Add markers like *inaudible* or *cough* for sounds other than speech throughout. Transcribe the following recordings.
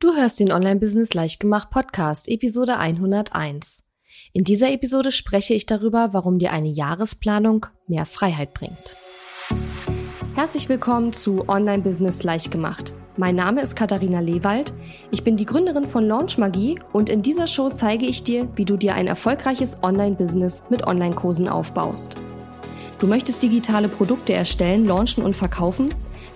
Du hörst den Online-Business Leichtgemacht Podcast, Episode 101. In dieser Episode spreche ich darüber, warum dir eine Jahresplanung mehr Freiheit bringt. Herzlich willkommen zu Online-Business Leichtgemacht. Mein Name ist Katharina Lewald. Ich bin die Gründerin von Launch Magie und in dieser Show zeige ich dir, wie du dir ein erfolgreiches Online-Business mit Online-Kursen aufbaust. Du möchtest digitale Produkte erstellen, launchen und verkaufen?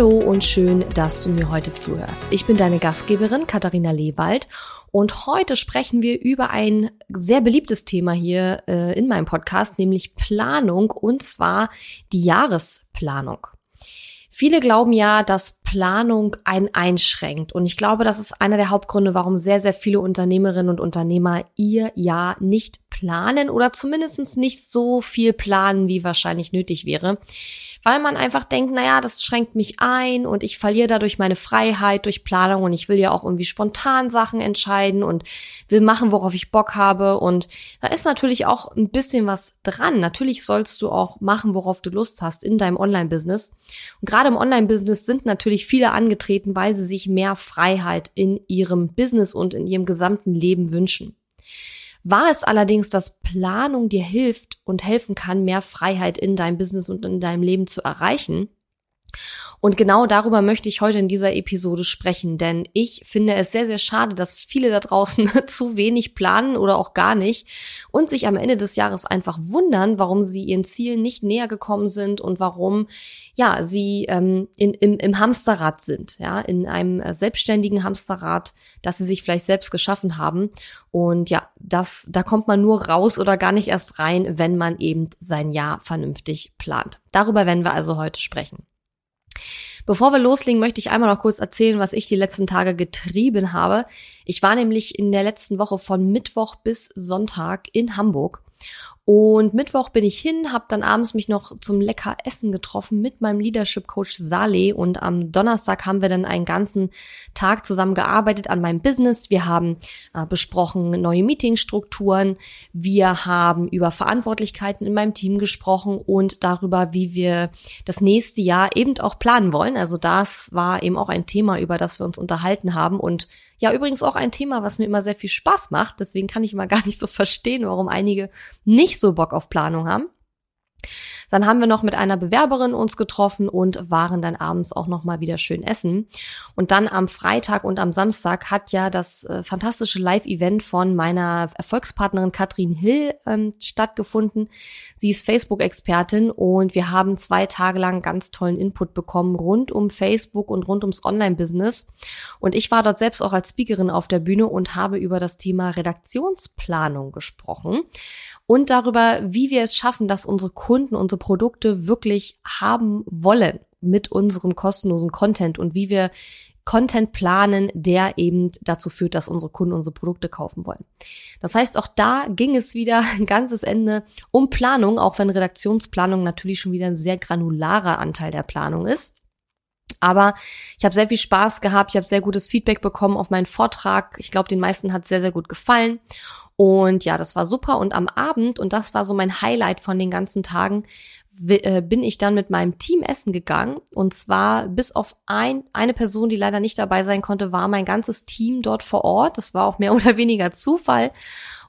Hallo und schön, dass du mir heute zuhörst. Ich bin deine Gastgeberin Katharina Lewald und heute sprechen wir über ein sehr beliebtes Thema hier äh, in meinem Podcast, nämlich Planung und zwar die Jahresplanung. Viele glauben ja, dass Planung einen einschränkt. Und ich glaube, das ist einer der Hauptgründe, warum sehr, sehr viele Unternehmerinnen und Unternehmer ihr Jahr nicht planen oder zumindest nicht so viel planen, wie wahrscheinlich nötig wäre weil man einfach denkt, naja, das schränkt mich ein und ich verliere dadurch meine Freiheit durch Planung und ich will ja auch irgendwie spontan Sachen entscheiden und will machen, worauf ich Bock habe. Und da ist natürlich auch ein bisschen was dran. Natürlich sollst du auch machen, worauf du Lust hast in deinem Online-Business. Und gerade im Online-Business sind natürlich viele angetreten, weil sie sich mehr Freiheit in ihrem Business und in ihrem gesamten Leben wünschen. War es allerdings, dass Planung dir hilft und helfen kann, mehr Freiheit in deinem Business und in deinem Leben zu erreichen? Und genau darüber möchte ich heute in dieser Episode sprechen, denn ich finde es sehr, sehr schade, dass viele da draußen *laughs* zu wenig planen oder auch gar nicht und sich am Ende des Jahres einfach wundern, warum sie ihren Zielen nicht näher gekommen sind und warum, ja, sie ähm, in, im, im Hamsterrad sind, ja, in einem äh, selbstständigen Hamsterrad, das sie sich vielleicht selbst geschaffen haben. Und ja, das, da kommt man nur raus oder gar nicht erst rein, wenn man eben sein Jahr vernünftig plant. Darüber werden wir also heute sprechen. Bevor wir loslegen, möchte ich einmal noch kurz erzählen, was ich die letzten Tage getrieben habe. Ich war nämlich in der letzten Woche von Mittwoch bis Sonntag in Hamburg und Mittwoch bin ich hin, habe dann abends mich noch zum lecker Essen getroffen mit meinem Leadership Coach Saleh und am Donnerstag haben wir dann einen ganzen Tag zusammen gearbeitet an meinem Business. Wir haben äh, besprochen neue Meetingstrukturen, wir haben über Verantwortlichkeiten in meinem Team gesprochen und darüber, wie wir das nächste Jahr eben auch planen wollen. Also das war eben auch ein Thema, über das wir uns unterhalten haben und ja, übrigens auch ein Thema, was mir immer sehr viel Spaß macht. Deswegen kann ich immer *laughs* gar nicht so verstehen, warum einige nicht so Bock auf Planung haben. Dann haben wir noch mit einer Bewerberin uns getroffen und waren dann abends auch noch mal wieder schön essen. Und dann am Freitag und am Samstag hat ja das äh, fantastische Live-Event von meiner Erfolgspartnerin Katrin Hill ähm, stattgefunden. Sie ist Facebook-Expertin und wir haben zwei Tage lang ganz tollen Input bekommen rund um Facebook und rund ums Online-Business. Und ich war dort selbst auch als Speakerin auf der Bühne und habe über das Thema Redaktionsplanung gesprochen und darüber, wie wir es schaffen, dass unsere Kunden unsere Produkte wirklich haben wollen mit unserem kostenlosen Content und wie wir Content planen, der eben dazu führt, dass unsere Kunden unsere Produkte kaufen wollen. Das heißt, auch da ging es wieder *laughs* ein ganzes Ende um Planung, auch wenn Redaktionsplanung natürlich schon wieder ein sehr granularer Anteil der Planung ist. Aber ich habe sehr viel Spaß gehabt, ich habe sehr gutes Feedback bekommen auf meinen Vortrag. Ich glaube, den meisten hat sehr, sehr gut gefallen. Und ja, das war super. Und am Abend, und das war so mein Highlight von den ganzen Tagen, äh, bin ich dann mit meinem Team essen gegangen. Und zwar bis auf ein, eine Person, die leider nicht dabei sein konnte, war mein ganzes Team dort vor Ort. Das war auch mehr *laughs* oder weniger Zufall.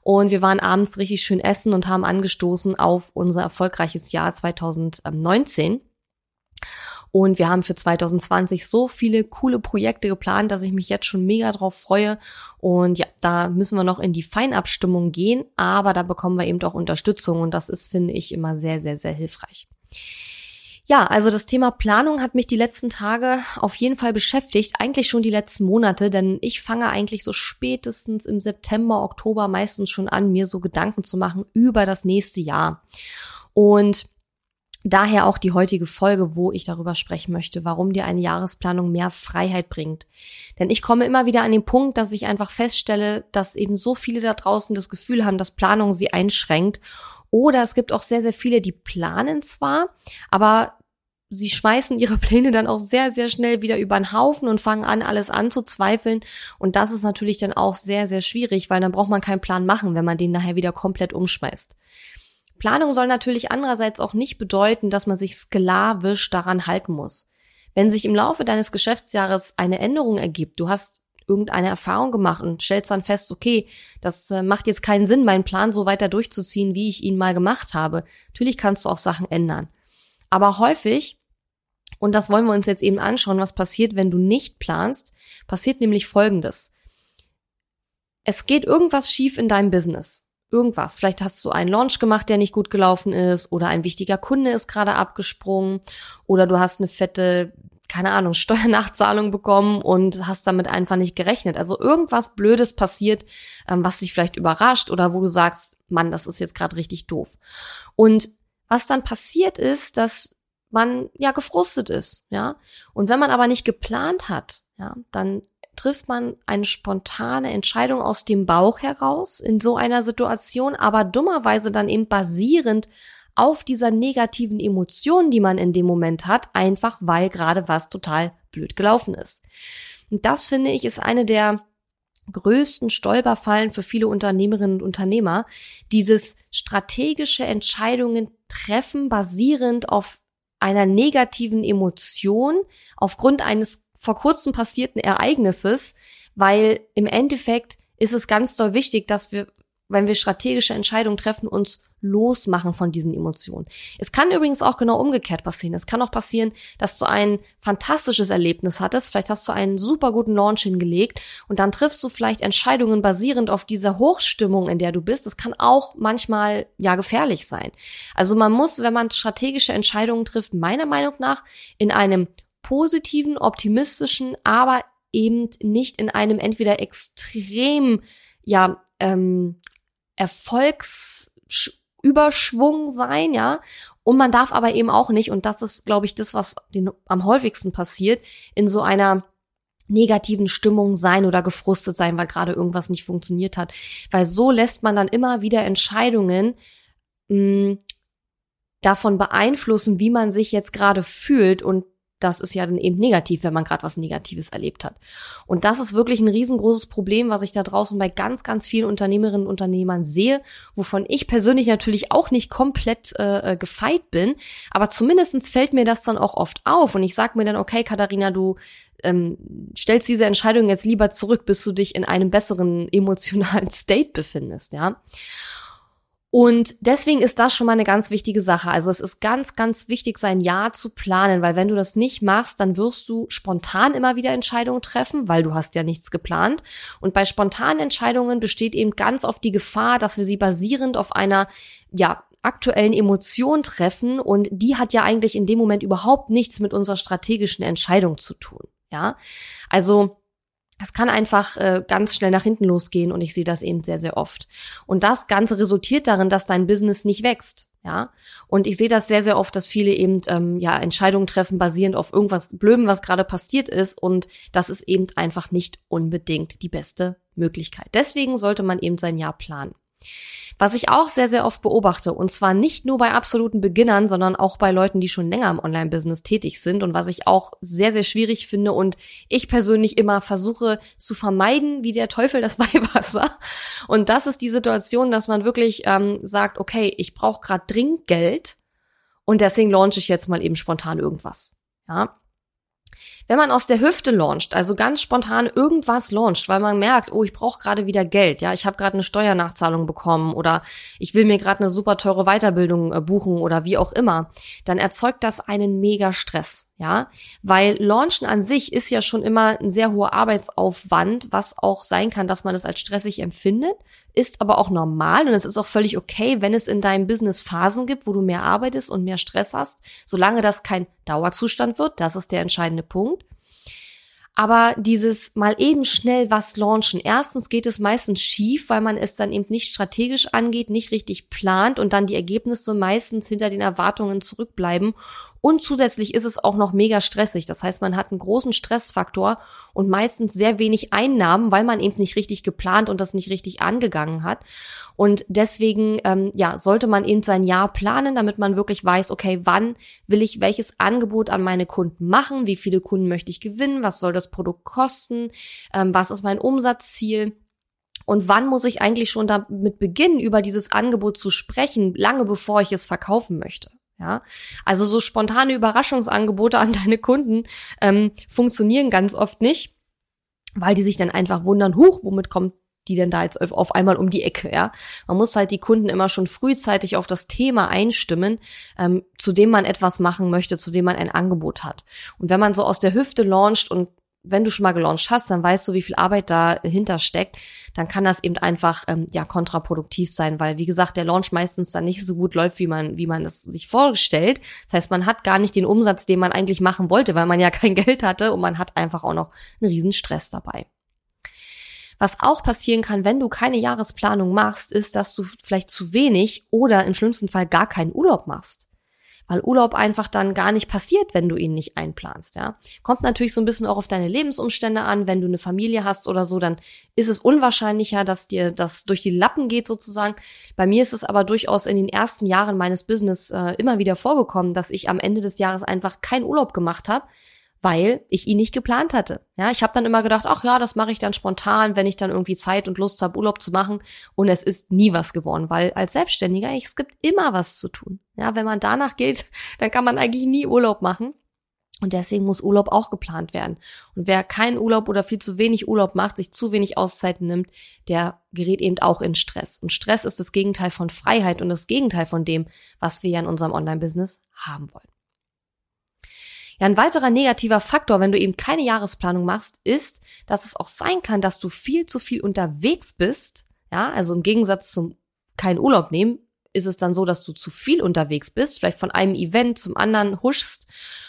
Und wir waren abends richtig schön essen und haben angestoßen auf unser erfolgreiches Jahr 2019. Und wir haben für 2020 so viele coole Projekte geplant, dass ich mich jetzt schon mega drauf freue. Und ja, da müssen wir noch in die Feinabstimmung gehen, aber da bekommen wir eben auch Unterstützung und das ist, finde ich, immer sehr, sehr, sehr hilfreich. Ja, also das Thema Planung hat mich die letzten Tage auf jeden Fall beschäftigt, eigentlich schon die letzten Monate, denn ich fange eigentlich so spätestens im September, Oktober meistens schon an, mir so Gedanken zu machen über das nächste Jahr. Und Daher auch die heutige Folge, wo ich darüber sprechen möchte, warum dir eine Jahresplanung mehr Freiheit bringt. Denn ich komme immer wieder an den Punkt, dass ich einfach feststelle, dass eben so viele da draußen das Gefühl haben, dass Planung sie einschränkt Oder es gibt auch sehr, sehr viele, die planen zwar, aber sie schmeißen ihre *laughs* Pläne dann auch sehr, sehr schnell wieder über den Haufen und fangen an, alles anzuzweifeln. Und das ist natürlich dann auch sehr, sehr schwierig, weil dann braucht man keinen Plan machen, wenn man den nachher wieder komplett umschmeißt. Planung soll natürlich andererseits auch nicht bedeuten, dass man sich sklavisch daran halten muss. Wenn sich im Laufe deines Geschäftsjahres eine Änderung ergibt, du hast irgendeine Erfahrung gemacht und stellst dann fest, okay, das äh, macht jetzt keinen Sinn, meinen Plan so weiter durchzuziehen, wie ich ihn mal gemacht habe. Natürlich kannst du auch Sachen ändern. Aber häufig und das wollen wir uns jetzt eben anschauen, was passiert, wenn du nicht planst. Passiert nämlich Folgendes. Es geht irgendwas schief in deinem Business. Irgendwas. Vielleicht hast du einen Launch gemacht, der nicht gut gelaufen ist, oder ein wichtiger Kunde ist gerade abgesprungen, oder du hast eine fette, keine Ahnung, *laughs* Steuernachzahlung bekommen und hast damit einfach nicht gerechnet. Also irgendwas Blödes passiert, ähm, was dich vielleicht überrascht oder wo du sagst, Mann, das ist jetzt gerade richtig doof. Und was dann passiert ist, dass man ja gefrustet ist, ja. Und wenn man aber nicht geplant hat, ja, dann trifft man eine spontane Entscheidung aus dem Bauch heraus in so einer Situation, aber dummerweise dann eben basierend auf dieser negativen Emotion, die man in dem Moment hat, einfach weil gerade was total blöd gelaufen ist. Und das finde ich ist eine der größten Stolperfallen für viele Unternehmerinnen und Unternehmer, dieses strategische Entscheidungen treffen basierend auf einer negativen Emotion aufgrund eines vor kurzem passierten Ereignisses, weil im Endeffekt ist es ganz doll wichtig, dass wir, wenn wir strategische Entscheidungen treffen, uns losmachen von diesen Emotionen. Es kann übrigens auch genau umgekehrt passieren. Es kann auch passieren, dass du ein fantastisches Erlebnis hattest. Vielleicht hast du einen super guten Launch hingelegt und dann triffst du vielleicht Entscheidungen basierend auf dieser Hochstimmung, in der du bist. Das kann auch manchmal ja gefährlich sein. Also man muss, wenn man strategische Entscheidungen trifft, meiner Meinung nach in einem positiven, optimistischen, aber eben nicht in einem entweder extrem ja ähm, Erfolgs Überschwung sein, ja. Und man darf aber eben auch nicht, und das ist, glaube ich, das, was den, am häufigsten passiert, in so einer negativen Stimmung sein oder gefrustet sein, weil gerade irgendwas nicht funktioniert hat. Weil so lässt man dann immer wieder Entscheidungen mh, davon beeinflussen, wie man sich jetzt gerade fühlt und das ist ja dann eben negativ, wenn man gerade was Negatives erlebt hat. Und das ist wirklich ein riesengroßes Problem, was ich da draußen bei ganz, ganz vielen Unternehmerinnen und Unternehmern sehe, wovon ich persönlich natürlich auch nicht komplett äh, äh gefeit bin. Aber zumindestens fällt mir das dann auch oft auf. Und ich sage mir dann, okay, Katharina, du ähm, stellst diese Entscheidung jetzt lieber zurück, bis du dich in einem besseren emotionalen *laughs* State befindest, ja. Und deswegen ist das schon mal eine ganz wichtige Sache. Also es ist ganz, ganz wichtig, sein Jahr zu planen, weil wenn du das nicht machst, dann wirst du spontan immer wieder Entscheidungen treffen, weil du hast ja nichts geplant. Und bei spontanen Entscheidungen besteht eben ganz oft die Gefahr, dass wir sie basierend auf einer, ja, aktuellen Emotion treffen und die hat ja eigentlich in dem Moment überhaupt nichts mit unserer strategischen Entscheidung zu tun. Ja, also es kann einfach äh, ganz schnell nach hinten losgehen und ich sehe das eben sehr, sehr oft. Und das Ganze resultiert darin, dass dein Business nicht wächst. Ja, und ich sehe das sehr, sehr oft, dass viele eben ähm, ja Entscheidungen treffen basierend auf irgendwas Blödem, was gerade passiert ist und das ist eben einfach nicht unbedingt die beste Möglichkeit. Deswegen sollte man eben sein Jahr planen. Was ich auch sehr, sehr oft beobachte, und zwar nicht nur bei absoluten Beginnern, sondern auch bei Leuten, die schon länger im Online-Business tätig sind und was ich auch sehr, sehr schwierig finde und ich persönlich immer versuche zu vermeiden, wie der Teufel das *laughs* Weihwasser. Und das ist die Situation, dass man wirklich ähm, sagt, okay, ich brauche gerade dringend Geld und deswegen launche ich jetzt mal eben spontan irgendwas. Ja, wenn man aus der Hüfte launcht, also ganz spontan irgendwas launcht, weil man merkt, oh, ich brauche gerade wieder Geld, ja, ich habe gerade eine Steuernachzahlung bekommen oder ich will mir gerade eine super teure Weiterbildung äh, buchen oder wie auch immer, dann erzeugt das einen mega Stress, ja, weil Launchen an sich ist ja schon immer ein sehr hoher Arbeitsaufwand, was auch sein kann, dass man es als stressig empfindet, ist aber auch normal und es ist auch völlig okay, wenn es in deinem Business Phasen gibt, wo du mehr arbeitest und mehr Stress hast, solange das kein Dauerzustand wird, das ist der entscheidende Punkt. Aber dieses mal eben schnell was launchen. Erstens geht es meistens schief, weil man es dann eben nicht strategisch angeht, nicht richtig plant und dann die Ergebnisse meistens hinter den Erwartungen zurückbleiben Und zusätzlich ist es auch noch mega stressig. Das heißt, man hat einen großen Stressfaktor und meistens sehr wenig Einnahmen, weil man eben nicht richtig geplant und das nicht richtig angegangen hat. Und deswegen, ähm, ja, sollte man eben sein Jahr planen, damit man wirklich weiß, okay, wann will ich welches Angebot an meine Kunden machen? Wie viele Kunden möchte ich gewinnen? Was soll das Produkt kosten? Ähm, was ist mein Umsatzziel? Und wann muss ich eigentlich schon damit beginnen, über dieses Angebot zu sprechen, lange bevor ich es verkaufen möchte? Ja, also so spontane Überraschungsangebote an deine Kunden ähm, funktionieren ganz oft nicht, weil die sich dann einfach wundern, huch, womit kommt die denn da jetzt auf einmal um die Ecke, ja? Man muss halt die Kunden immer schon frühzeitig auf das Thema einstimmen, ähm, zu dem man etwas machen möchte, zu dem man ein Angebot hat. Und wenn man so aus der Hüfte launcht und wenn du schon mal gelauncht hast, dann weißt du, wie viel Arbeit dahinter steckt, dann kann das eben einfach ähm, ja kontraproduktiv sein, weil wie gesagt der Launch meistens dann nicht so gut läuft, wie man wie man es sich vorstellt. Das heißt, man hat gar nicht den Umsatz, den man eigentlich machen wollte, weil man ja *laughs* kein Geld hatte und man hat einfach auch noch einen riesen Stress dabei. Was auch passieren kann, wenn du keine Jahresplanung machst, ist, dass du vielleicht zu wenig oder im schlimmsten Fall gar keinen Urlaub machst weil Urlaub einfach dann gar nicht passiert, wenn du ihn nicht einplanst, ja. Kommt natürlich so ein bisschen auch auf deine Lebensumstände an. Wenn du eine Familie hast oder so, dann ist es unwahrscheinlicher, dass dir das durch die Lappen geht sozusagen. Bei mir ist es aber durchaus in den ersten Jahren meines Business äh, immer wieder vorgekommen, dass ich am Ende des Jahres einfach keinen Urlaub gemacht habe, weil ich ihn nicht geplant hatte. Ja, ich habe dann immer gedacht, ach ja, das mache ich dann spontan, wenn ich dann irgendwie Zeit und Lust habe, Urlaub zu machen. Und es ist nie was geworden, weil als Selbstständiger, es gibt immer was zu tun. Ja, wenn man danach geht, *laughs* dann kann man eigentlich nie Urlaub machen. Und deswegen muss Urlaub auch geplant werden. Und wer keinen Urlaub oder viel zu wenig Urlaub macht, sich zu wenig Auszeiten nimmt, der gerät eben auch in Stress. Und Stress ist das Gegenteil von Freiheit und das Gegenteil von dem, was wir ja in unserem Online-Business haben wollen. Ja, ein weiterer negativer Faktor, wenn du eben keine Jahresplanung machst, ist, dass es auch sein kann, dass du viel zu viel unterwegs bist. Ja, also im Gegensatz zum keinen Urlaub nehmen, ist es dann so, dass du zu viel unterwegs bist, vielleicht von einem Event zum anderen huschst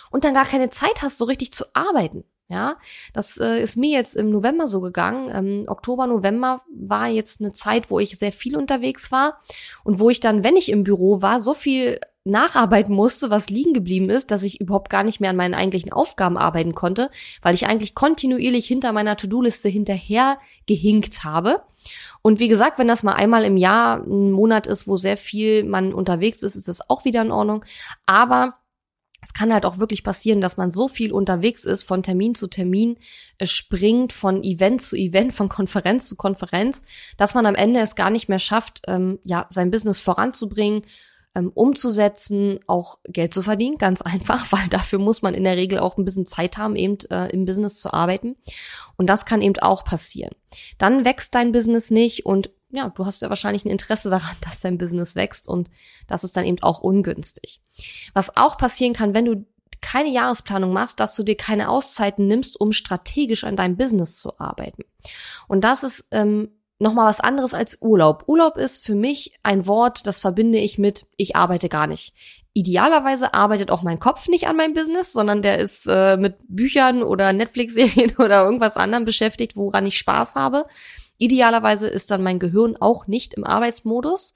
und dann gar keine Zeit hast, so richtig zu arbeiten. Ja, das äh, ist mir jetzt im November so gegangen. Ähm, Oktober, November war jetzt eine Zeit, wo ich sehr viel unterwegs war und wo ich dann, wenn ich im Büro war, so viel nacharbeiten musste, was liegen geblieben ist, dass ich überhaupt gar nicht mehr an meinen eigentlichen Aufgaben arbeiten konnte, weil ich eigentlich kontinuierlich hinter meiner To-Do-Liste hinterher gehinkt habe. Und wie gesagt, wenn das mal einmal im Jahr ein Monat ist, wo sehr viel man unterwegs ist, ist das auch wieder in Ordnung. Aber es kann halt auch wirklich passieren, dass man so viel unterwegs ist, von Termin zu Termin springt, von Event zu Event, von Konferenz zu Konferenz, dass man am Ende es gar nicht mehr schafft, ähm, ja, sein Business voranzubringen, ähm, umzusetzen, auch Geld zu verdienen, ganz *laughs* einfach, weil dafür muss man in der Regel auch ein bisschen Zeit haben, eben äh, im Business zu arbeiten. Und das kann eben auch passieren. Dann wächst dein Business nicht und ja, du hast ja wahrscheinlich ein Interesse daran, *laughs* dass dein Business wächst und das ist dann eben auch ungünstig. Was auch passieren kann, wenn du keine Jahresplanung machst, dass du dir keine Auszeiten nimmst, um strategisch an deinem Business zu arbeiten. Und das ist ähm, nochmal was anderes als Urlaub. Urlaub ist für mich ein Wort, das verbinde ich mit, ich arbeite gar nicht. Idealerweise arbeitet auch mein Kopf nicht an meinem Business, sondern der ist äh, mit Büchern oder Netflix-Serien *laughs* oder irgendwas anderem beschäftigt, woran ich Spaß habe. Idealerweise ist dann mein Gehirn auch nicht im Arbeitsmodus.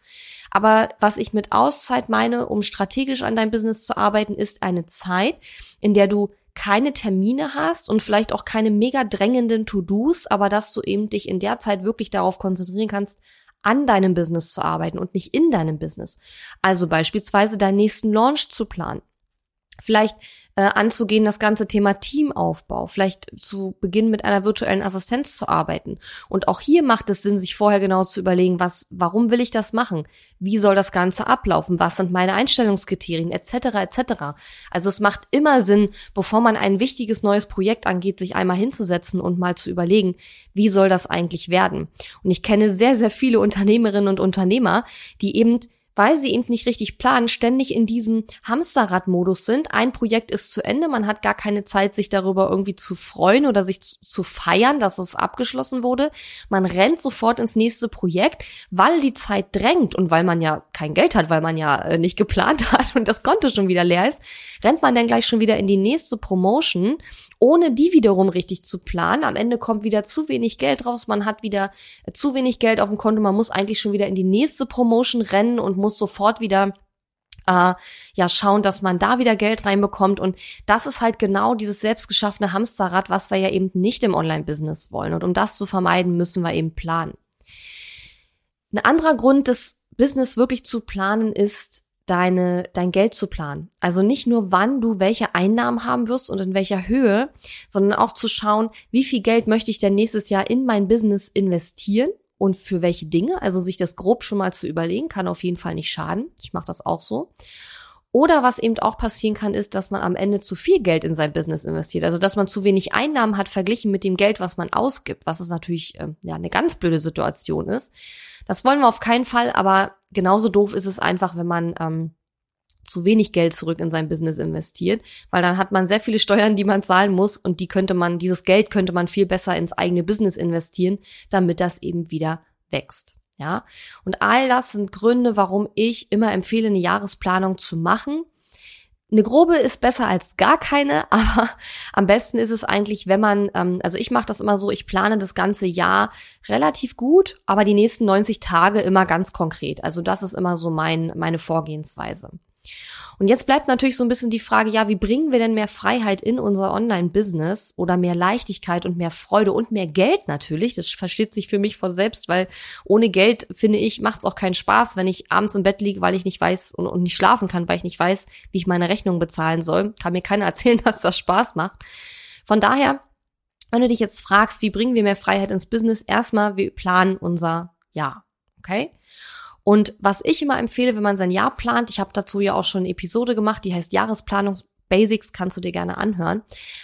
Aber was ich mit Auszeit meine, um strategisch an deinem Business zu arbeiten, ist eine Zeit, in der du keine Termine hast und vielleicht auch keine mega drängenden To-Dos, aber dass du eben dich in der Zeit wirklich darauf konzentrieren kannst, an deinem Business zu arbeiten und nicht in deinem Business. Also beispielsweise deinen nächsten Launch zu planen. Vielleicht äh, anzugehen, das ganze Thema Teamaufbau, vielleicht zu Beginn mit einer virtuellen Assistenz zu arbeiten. Und auch hier macht es Sinn, sich vorher genau zu überlegen, was, warum will ich das machen? Wie soll das Ganze ablaufen? Was sind meine Einstellungskriterien? Etc. etc. Also es macht immer Sinn, bevor man ein wichtiges neues Projekt angeht, sich einmal hinzusetzen und mal zu überlegen, wie soll das eigentlich werden? Und ich kenne sehr, sehr viele Unternehmerinnen und Unternehmer, die eben weil sie eben nicht richtig planen, ständig in diesem Hamsterrad-Modus sind. Ein Projekt ist zu Ende, man hat gar keine Zeit, sich darüber irgendwie zu freuen oder sich zu, zu feiern, dass es abgeschlossen wurde. Man rennt sofort ins nächste Projekt, weil die Zeit drängt und weil man ja kein Geld hat, weil man ja äh, nicht geplant *laughs* hat und das Konto schon wieder leer ist, rennt man dann gleich schon wieder in die nächste Promotion ohne die wiederum richtig zu planen. Am Ende kommt wieder zu wenig Geld raus, man hat wieder äh, zu wenig Geld auf dem Konto, man muss eigentlich schon wieder in die nächste Promotion rennen und muss sofort wieder äh, ja schauen, dass man da wieder Geld reinbekommt. Und das ist halt genau dieses selbstgeschaffene Hamsterrad, was wir ja eben nicht im Online-Business wollen. Und um das zu vermeiden, müssen wir eben planen. Ein anderer Grund, das Business wirklich zu planen, ist, deine, dein Geld zu planen. Also nicht nur, wann du welche Einnahmen haben wirst und in welcher Höhe, sondern auch zu schauen, wie viel Geld möchte ich denn nächstes Jahr in mein Business investieren und für welche Dinge. Also sich das grob schon mal zu überlegen, kann auf jeden Fall nicht schaden. Ich mache das auch so. Oder was eben auch passieren kann, ist, dass man am Ende zu viel Geld in sein Business investiert. Also dass man zu wenig Einnahmen hat verglichen mit dem Geld, was man ausgibt, was es natürlich äh, ja eine ganz blöde Situation ist. Das wollen wir auf keinen Fall, aber genauso doof ist es einfach, wenn man ähm, zu wenig Geld zurück in sein Business investiert, weil dann hat man sehr viele Steuern, die man zahlen muss und die könnte man, dieses Geld könnte man viel besser ins eigene Business investieren, damit das eben wieder wächst. Ja, und all das sind Gründe, warum ich immer empfehle, eine Jahresplanung zu machen. Eine grobe ist besser als gar keine, *laughs* aber am besten ist es eigentlich, wenn man, ähm, also ich mache das immer so, ich plane das ganze Jahr relativ gut, aber die nächsten 90 Tage immer ganz konkret. Also das ist immer so mein, meine Vorgehensweise. Und jetzt bleibt natürlich so ein bisschen die Frage, ja, wie bringen wir denn mehr Freiheit in unser Online-Business oder mehr Leichtigkeit und mehr Freude und mehr Geld natürlich? Das versteht sich für mich von selbst, weil ohne Geld, finde ich, macht es auch keinen Spaß, wenn ich abends im Bett liege, weil ich nicht weiß und, und nicht schlafen kann, weil ich nicht weiß, wie ich meine Rechnung bezahlen soll. Kann mir keiner *laughs* erzählen, dass das Spaß macht. Von daher, wenn du dich jetzt fragst, wie bringen wir mehr Freiheit ins Business, erstmal, wir planen unser Jahr. Okay? Und was ich immer empfehle, wenn man sein Jahr plant, ich habe dazu ja auch schon eine Episode gemacht, die heißt Jahresplanungsbasics, kannst du dir gerne anhören.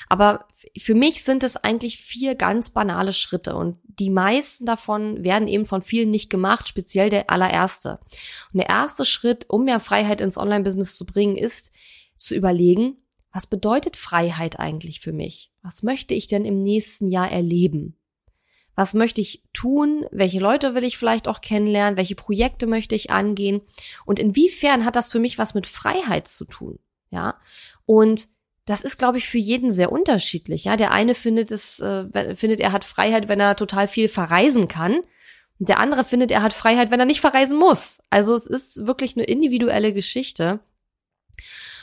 Aber für mich sind es eigentlich vier ganz banale Schritte und die meisten davon werden eben von vielen nicht gemacht, speziell der allererste. Und der erste Schritt, um mehr Freiheit ins Online-Business zu bringen, ist zu überlegen, was bedeutet Freiheit eigentlich für mich? Was möchte ich denn im nächsten Jahr erleben? Was möchte ich tun, welche Leute will ich vielleicht auch kennenlernen, welche Projekte möchte ich angehen und inwiefern hat das für mich was mit Freiheit zu tun, ja? Und das ist, glaube ich, für jeden sehr unterschiedlich. Ja, der eine findet es, äh, findet er hat Freiheit, wenn er total viel verreisen kann. Und der andere findet, er hat Freiheit, wenn er nicht verreisen muss. Also es ist wirklich eine individuelle Geschichte.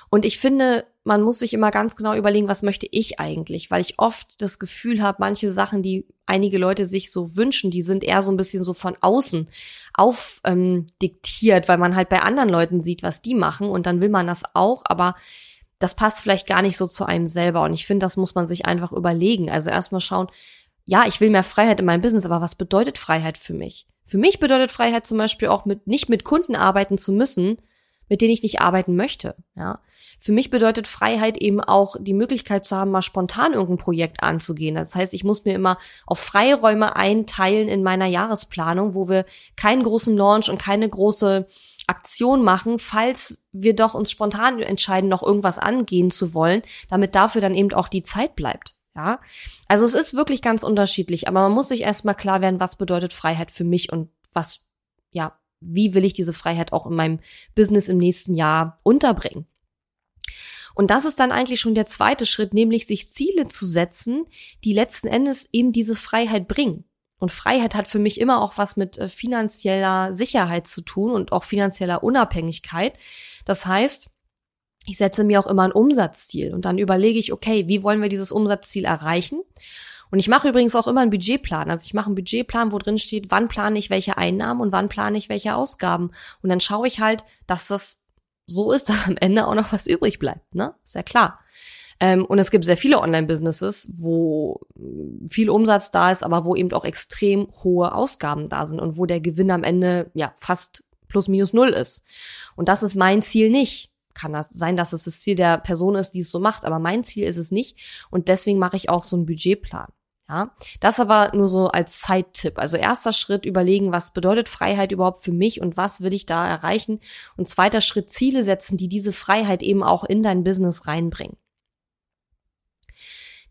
Und ich finde, man muss sich immer ganz genau überlegen, was möchte ich eigentlich, weil ich oft das Gefühl habe, manche Sachen, die einige Leute sich so wünschen, die sind eher so ein bisschen so von außen auf ähm, weil man halt bei anderen Leuten sieht, was die machen und dann will man das auch, aber das passt vielleicht gar nicht so zu einem selber und ich finde, das muss man sich einfach überlegen. Also erstmal schauen, ja, ich will mehr Freiheit in meinem Business, aber was bedeutet Freiheit für mich? Für mich bedeutet Freiheit zum Beispiel auch mit, nicht mit Kunden arbeiten zu müssen, mit denen ich nicht arbeiten möchte. Ja, für mich bedeutet Freiheit eben auch die Möglichkeit zu haben, mal spontan irgendein Projekt anzugehen. Das heißt, ich muss mir immer auf Freiräume einteilen in meiner Jahresplanung, wo wir keinen großen Launch und keine große Aktion machen, falls wir doch uns spontan entscheiden, noch irgendwas angehen zu wollen, damit dafür dann eben auch die Zeit bleibt. Ja, also es ist wirklich ganz unterschiedlich, aber man muss sich erstmal klar werden, was bedeutet Freiheit für mich und was, ja, wie will ich diese Freiheit auch in meinem Business im nächsten Jahr unterbringen. Und das ist dann eigentlich schon der zweite Schritt, nämlich sich Ziele zu setzen, die letzten Endes eben diese Freiheit bringen. Und Freiheit hat für mich immer auch was mit äh, finanzieller Sicherheit zu tun und auch finanzieller Unabhängigkeit. Das heißt, ich setze mir auch immer ein Umsatzziel und dann überlege ich, okay, wie wollen wir dieses Umsatzziel erreichen? Und ich mache übrigens auch immer einen Budgetplan. Also ich mache einen Budgetplan, wo drin steht, wann plane ich welche Einnahmen und wann plane ich welche Ausgaben. Und dann schaue ich halt, dass das so ist, *laughs* dass am Ende auch noch was übrig bleibt. Ne? Ist ja klar. Ähm, und es gibt sehr viele Online-Businesses, wo viel Umsatz da ist, aber wo eben auch extrem hohe Ausgaben da sind und wo der Gewinn am Ende ja fast plus minus null ist. Und das ist mein Ziel nicht. Kann das sein, dass es das Ziel der Person ist, die es so macht, aber mein Ziel ist es nicht. Und deswegen mache ich auch so einen Budgetplan. Ja, das aber nur so als Zeittipp. Also erster Schritt überlegen, was bedeutet Freiheit überhaupt für mich und was will ich da erreichen? Und zweiter Schritt Ziele setzen, die diese Freiheit eben auch in dein Business reinbringen.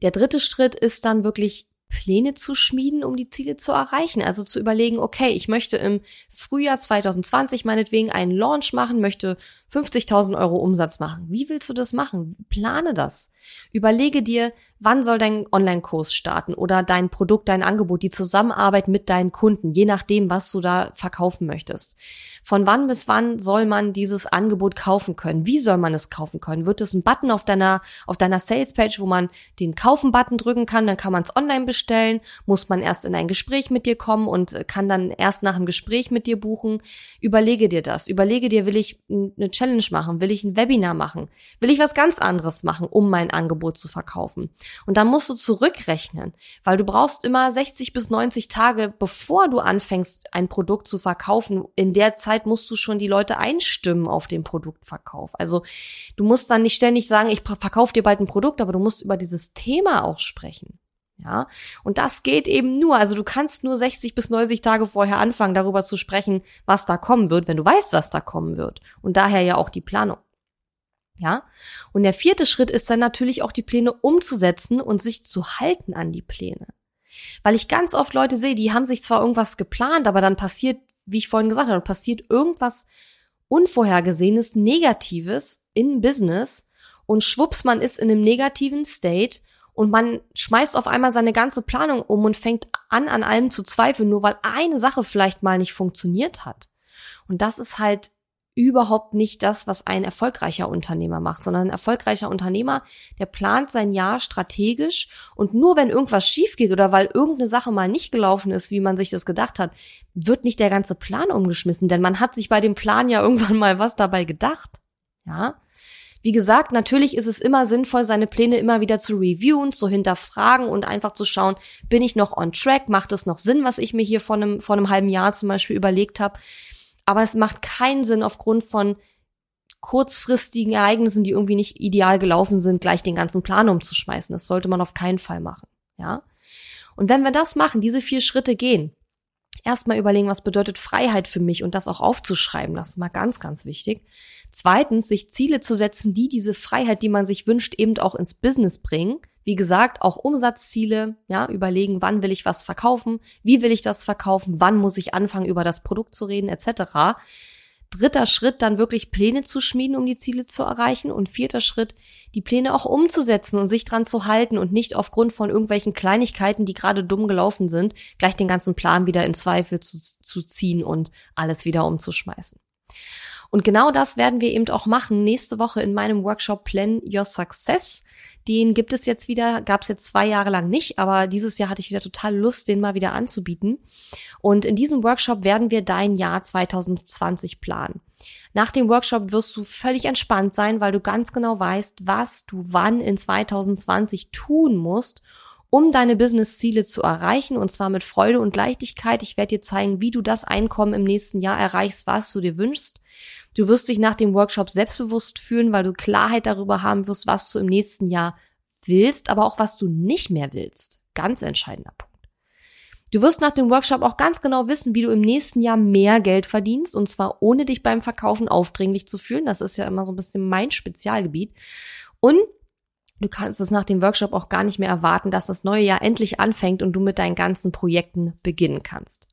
Der dritte Schritt ist dann wirklich Pläne zu schmieden, um die Ziele zu erreichen. Also zu überlegen, okay, ich möchte im Frühjahr 2020 meinetwegen einen Launch machen, möchte 50.000 Euro Umsatz machen. Wie willst du das machen? Plane das. Überlege dir, wann soll dein Online-Kurs starten oder dein Produkt, dein Angebot, die Zusammenarbeit mit deinen Kunden, je nachdem, was du da verkaufen möchtest. Von wann bis wann soll man dieses Angebot kaufen können? Wie soll man es kaufen können? Wird es ein Button auf deiner, auf deiner Sales-Page, wo man den Kaufen-Button drücken kann, dann kann man es online bestellen? Muss man erst in ein Gespräch mit dir kommen und kann dann erst nach dem Gespräch mit dir buchen? Überlege dir das. Überlege dir, will ich eine Challenge machen? Will ich ein Webinar machen? Will ich was ganz anderes machen, um mein Angebot zu verkaufen? Und dann musst du zurückrechnen, weil du brauchst immer 60 bis 90 Tage, bevor du anfängst, ein Produkt zu verkaufen. In der Zeit musst du schon die Leute einstimmen auf den Produktverkauf. Also du musst dann nicht ständig sagen, ich verkaufe dir bald ein Produkt, aber du musst über dieses Thema auch sprechen. Ja, und das geht eben nur, also du kannst nur 60 bis 90 Tage vorher anfangen, darüber zu sprechen, was da kommen wird, wenn du weißt, was da kommen wird. Und daher ja auch die Planung. Ja. Und der vierte Schritt ist dann natürlich auch die Pläne umzusetzen und sich zu halten an die Pläne. Weil ich ganz oft Leute sehe, die haben sich zwar irgendwas geplant, aber dann passiert, wie ich vorhin gesagt habe, passiert irgendwas Unvorhergesehenes, Negatives in Business und schwupps, man ist in einem negativen State und man schmeißt auf einmal seine ganze Planung um und fängt an, an allem zu zweifeln, nur weil eine Sache vielleicht mal nicht funktioniert hat. Und das ist halt überhaupt nicht das, was ein erfolgreicher Unternehmer macht, sondern ein erfolgreicher Unternehmer, der plant sein Jahr strategisch und nur wenn irgendwas schief geht oder weil irgendeine Sache mal nicht gelaufen ist, wie man sich das gedacht hat, wird nicht der ganze Plan umgeschmissen, denn man hat sich bei dem Plan ja irgendwann mal was dabei gedacht. Ja? Wie gesagt, natürlich ist es immer sinnvoll, seine Pläne immer wieder zu reviewen, zu hinterfragen und einfach zu schauen, bin ich noch on track, macht es noch Sinn, was ich mir hier vor einem, vor einem halben Jahr zum Beispiel überlegt habe. Aber es macht keinen Sinn, aufgrund von kurzfristigen Ereignissen, die irgendwie nicht ideal gelaufen sind, gleich den ganzen Plan umzuschmeißen. Das sollte man auf keinen Fall machen. Ja. Und wenn wir das machen, diese vier Schritte gehen, erstmal überlegen, was bedeutet Freiheit für mich und das auch aufzuschreiben, das ist mal ganz, ganz wichtig. Zweitens, sich Ziele zu setzen, die diese Freiheit, die man sich wünscht, eben auch ins Business bringen. Wie gesagt, auch Umsatzziele, ja, überlegen, wann will ich was verkaufen, wie will ich das verkaufen, wann muss ich anfangen, über das Produkt zu reden, etc. Dritter Schritt, dann wirklich Pläne zu schmieden, um die Ziele zu erreichen. Und vierter Schritt, die Pläne auch umzusetzen und sich dran zu halten und nicht aufgrund von irgendwelchen Kleinigkeiten, die gerade dumm gelaufen sind, gleich den ganzen Plan wieder in Zweifel zu, zu ziehen und alles wieder umzuschmeißen. Und genau das werden wir eben auch machen nächste Woche in meinem Workshop Plan Your Success. Den gibt es jetzt wieder, gab es jetzt zwei Jahre lang nicht, aber dieses Jahr hatte ich wieder total Lust, den mal wieder anzubieten. Und in diesem Workshop werden wir dein Jahr 2020 planen. Nach dem Workshop wirst du völlig entspannt sein, weil du ganz genau weißt, was du wann in 2020 tun musst, um deine Business-Ziele zu erreichen und zwar mit Freude und Leichtigkeit. Ich werde dir zeigen, wie du das Einkommen im nächsten Jahr erreichst, was du dir wünschst. Du wirst dich nach dem Workshop selbstbewusst fühlen, weil du Klarheit darüber haben wirst, was du im nächsten Jahr willst, aber auch was du nicht mehr willst. Ganz entscheidender Punkt. Du wirst nach dem Workshop auch ganz genau wissen, wie du im nächsten Jahr mehr Geld verdienst und zwar ohne dich beim Verkaufen aufdringlich zu fühlen. Das ist ja immer so ein bisschen mein Spezialgebiet. Und du kannst es nach dem Workshop auch gar nicht mehr erwarten, dass das neue Jahr endlich anfängt und du mit deinen ganzen Projekten beginnen kannst.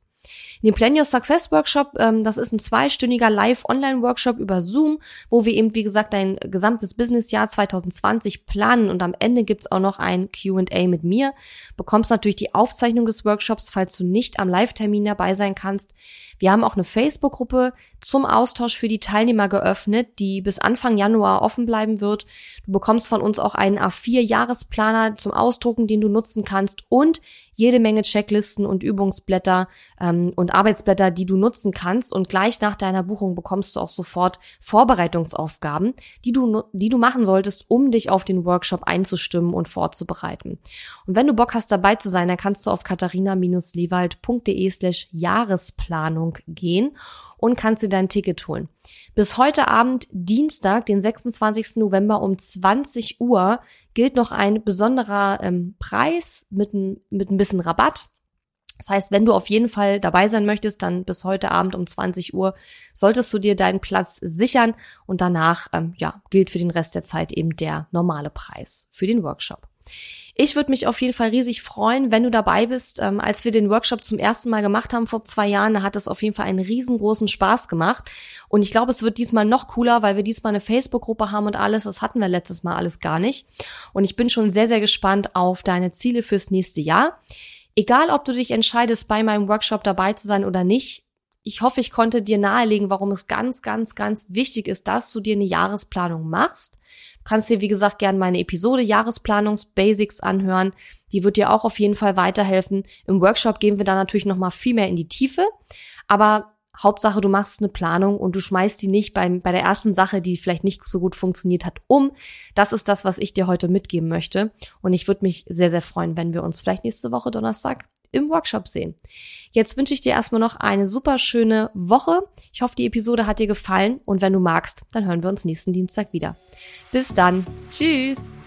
In dem Plan Your Success Workshop, ähm, das ist ein zweistündiger Live-Online-Workshop über Zoom, wo wir eben, wie gesagt, dein gesamtes Businessjahr 2020 planen und am Ende gibt's auch noch ein Q&A mit mir. Bekommst natürlich die Aufzeichnung des Workshops, falls du nicht am Live-Termin dabei sein kannst. Wir haben auch eine Facebook-Gruppe zum Austausch für die Teilnehmer geöffnet, die bis Anfang Januar offen bleiben wird. Du bekommst von uns auch einen A4-Jahresplaner zum Ausdrucken, den du nutzen kannst und jede Menge Checklisten und Übungsblätter ähm, und Arbeitsblätter, die du nutzen kannst. Und gleich nach deiner Buchung bekommst du auch sofort Vorbereitungsaufgaben, die du, die du machen solltest, um dich auf den Workshop einzustimmen und vorzubereiten. Und wenn du Bock hast, dabei zu sein, dann kannst du auf katharina-lewald.de slash Jahresplanung gehen und kannst dir dein Ticket holen. Bis heute Abend, Dienstag, den 26. November um 20 Uhr, gilt noch ein besonderer ähm, Preis mit, ein, mit ein bisschen Rabatt. Das heißt, wenn du auf jeden Fall dabei sein möchtest, dann bis heute Abend um 20 Uhr solltest du dir deinen Platz sichern und danach ähm, ja, gilt für den Rest der Zeit eben der normale Preis für den Workshop. Ich würde mich auf jeden Fall riesig freuen, wenn du dabei bist. Ähm, als wir den Workshop zum ersten Mal gemacht haben vor zwei Jahren, da hat es auf jeden Fall einen riesengroßen Spaß gemacht. Und ich glaube, es wird diesmal noch cooler, weil wir diesmal eine Facebook-Gruppe haben und alles. Das hatten wir letztes Mal alles gar nicht. Und ich bin schon sehr, sehr gespannt auf deine Ziele fürs nächste Jahr. Egal, ob du dich entscheidest, bei meinem Workshop dabei zu sein oder nicht, ich hoffe, ich konnte dir nahelegen, warum es ganz, ganz, ganz wichtig ist, dass du dir eine Jahresplanung machst. Kannst dir, wie gesagt, gerne meine Episode Jahresplanungs-Basics anhören. Die wird dir auch auf jeden Fall weiterhelfen. Im Workshop gehen wir da natürlich nochmal viel mehr in die Tiefe. Aber Hauptsache, du machst eine Planung und du schmeißt die nicht beim, bei der ersten Sache, die vielleicht nicht so gut funktioniert hat, um. Das ist das, was ich dir heute mitgeben möchte. Und ich würde mich sehr, sehr freuen, wenn wir uns vielleicht nächste Woche Donnerstag im Workshop sehen. Jetzt wünsche ich dir erstmal noch eine super schöne Woche. Ich hoffe, die Episode hat dir gefallen und wenn du magst, dann hören wir uns nächsten Dienstag wieder. Bis dann. Tschüss.